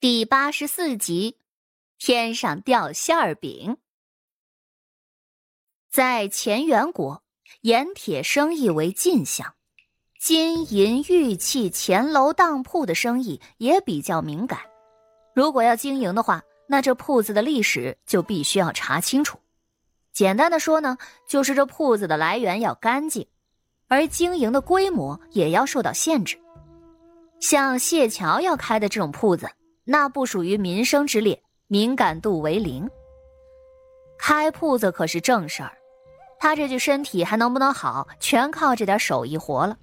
第八十四集，天上掉馅儿饼。在乾元国，盐铁生意为进项，金银玉器、钱楼当铺的生意也比较敏感。如果要经营的话，那这铺子的历史就必须要查清楚。简单的说呢，就是这铺子的来源要干净，而经营的规模也要受到限制。像谢桥要开的这种铺子。那不属于民生之列，敏感度为零。开铺子可是正事儿，他这具身体还能不能好，全靠这点手艺活了。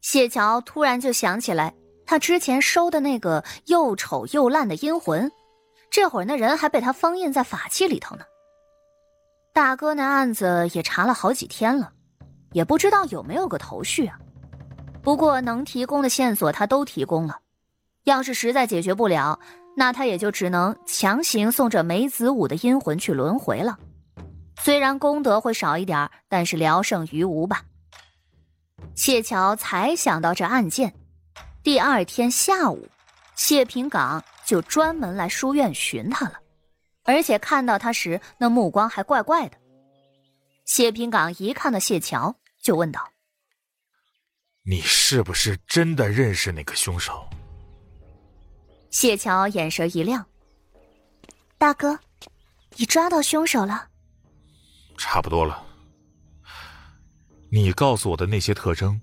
谢桥突然就想起来，他之前收的那个又丑又烂的阴魂，这会儿那人还被他封印在法器里头呢。大哥那案子也查了好几天了，也不知道有没有个头绪啊。不过能提供的线索他都提供了。要是实在解决不了，那他也就只能强行送这梅子武的阴魂去轮回了。虽然功德会少一点，但是聊胜于无吧。谢桥才想到这案件，第二天下午，谢平岗就专门来书院寻他了，而且看到他时，那目光还怪怪的。谢平岗一看到谢桥，就问道：“你是不是真的认识那个凶手？”谢桥眼神一亮：“大哥，你抓到凶手了？差不多了。你告诉我的那些特征，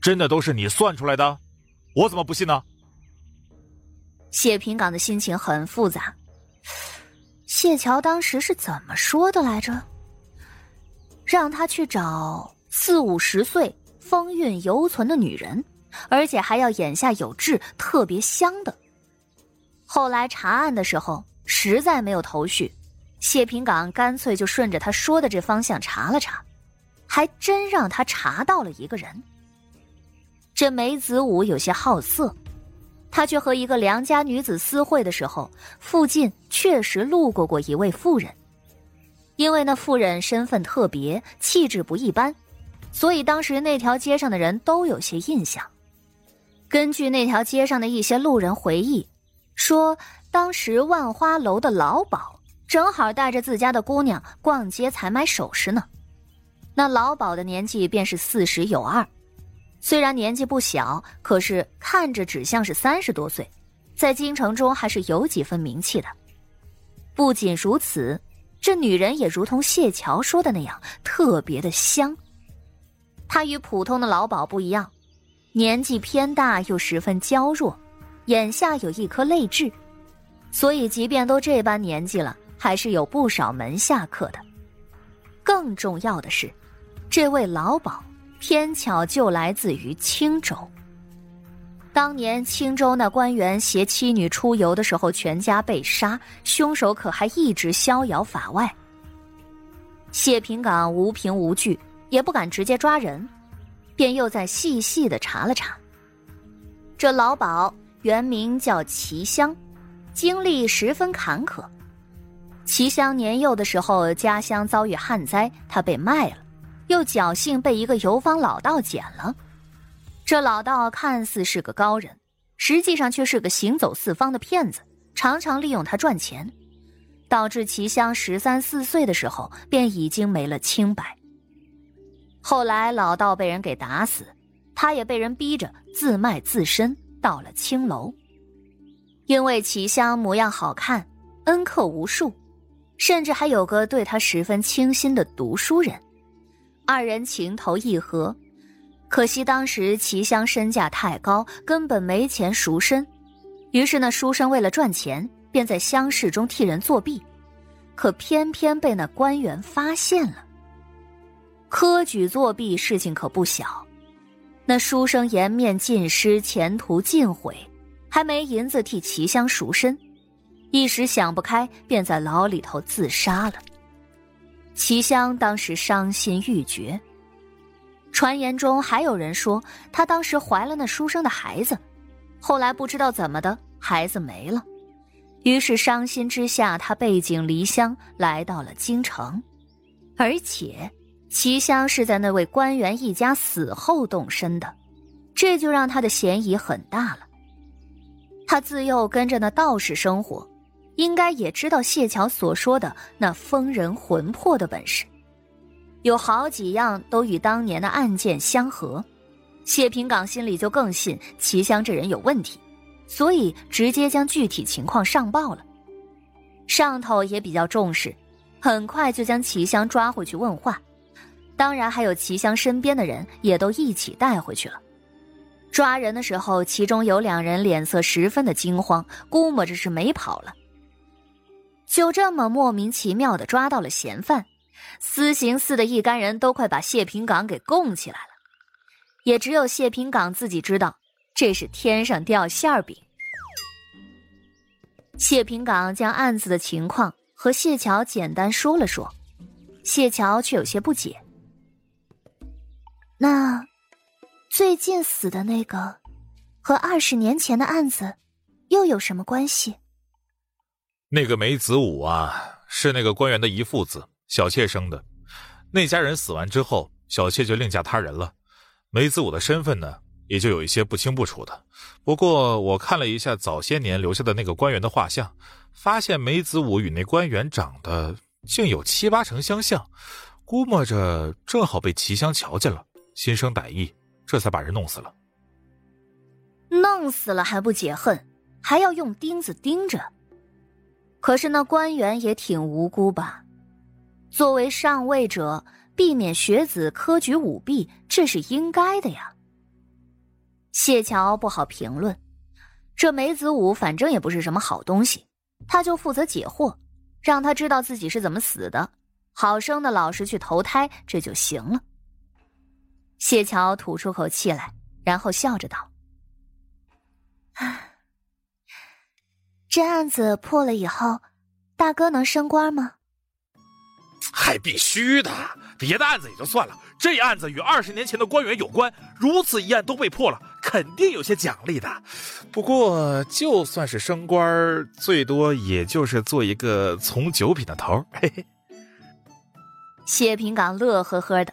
真的都是你算出来的？我怎么不信呢？”谢平岗的心情很复杂。谢桥当时是怎么说的来着？让他去找四五十岁、风韵犹存的女人，而且还要眼下有痣、特别香的。后来查案的时候，实在没有头绪，谢平岗干脆就顺着他说的这方向查了查，还真让他查到了一个人。这梅子武有些好色，他却和一个良家女子私会的时候，附近确实路过过一位妇人，因为那妇人身份特别，气质不一般，所以当时那条街上的人都有些印象。根据那条街上的一些路人回忆。说当时万花楼的老鸨正好带着自家的姑娘逛街采买首饰呢。那老鸨的年纪便是四十有二，虽然年纪不小，可是看着只像是三十多岁，在京城中还是有几分名气的。不仅如此，这女人也如同谢桥说的那样，特别的香。她与普通的老鸨不一样，年纪偏大又十分娇弱。眼下有一颗泪痣，所以即便都这般年纪了，还是有不少门下客的。更重要的是，这位老鸨偏巧就来自于青州。当年青州那官员携妻女出游的时候，全家被杀，凶手可还一直逍遥法外。谢平岗无凭无据，也不敢直接抓人，便又再细细的查了查。这老鸨。原名叫齐香，经历十分坎坷。齐香年幼的时候，家乡遭遇旱灾，他被卖了，又侥幸被一个游方老道捡了。这老道看似是个高人，实际上却是个行走四方的骗子，常常利用他赚钱，导致齐香十三四岁的时候便已经没了清白。后来老道被人给打死，他也被人逼着自卖自身。到了青楼，因为齐香模样好看，恩客无数，甚至还有个对他十分倾心的读书人，二人情投意合。可惜当时齐香身价太高，根本没钱赎身，于是那书生为了赚钱，便在乡试中替人作弊，可偏偏被那官员发现了。科举作弊事情可不小。那书生颜面尽失，前途尽毁，还没银子替齐香赎身，一时想不开，便在牢里头自杀了。齐香当时伤心欲绝。传言中还有人说，她当时怀了那书生的孩子，后来不知道怎么的，孩子没了，于是伤心之下，她背井离乡，来到了京城，而且。齐香是在那位官员一家死后动身的，这就让他的嫌疑很大了。他自幼跟着那道士生活，应该也知道谢桥所说的那封人魂魄的本事。有好几样都与当年的案件相合，谢平岗心里就更信齐香这人有问题，所以直接将具体情况上报了。上头也比较重视，很快就将齐香抓回去问话，当然还有齐香身边的人也都一起带回去了。抓人的时候，其中有两人脸色十分的惊慌，估摸着是没跑了。就这么莫名其妙的抓到了嫌犯，私刑司的一干人都快把谢平岗给供起来了，也只有谢平岗自己知道，这是天上掉馅饼。谢平岗将案子的情况和谢桥简单说了说，谢桥却有些不解。那最近死的那个，和二十年前的案子又有什么关系？那个梅子武啊，是那个官员的姨父子，小妾生的。那家人死完之后，小妾就另嫁他人了。梅子武的身份呢？也就有一些不清不楚的，不过我看了一下早些年留下的那个官员的画像，发现梅子武与那官员长得竟有七八成相像，估摸着正好被齐香瞧见了，心生歹意，这才把人弄死了。弄死了还不解恨，还要用钉子钉着。可是那官员也挺无辜吧？作为上位者，避免学子科举舞弊，这是应该的呀。谢桥不好评论，这梅子武反正也不是什么好东西，他就负责解惑，让他知道自己是怎么死的，好生的老实去投胎，这就行了。谢桥吐出口气来，然后笑着道：“这案子破了以后，大哥能升官吗？”还必须的，别的案子也就算了，这案子与二十年前的官员有关，如此一案都被破了，肯定有些奖励的。不过就算是升官，最多也就是做一个从九品的头。嘿嘿。谢平岗乐呵呵的。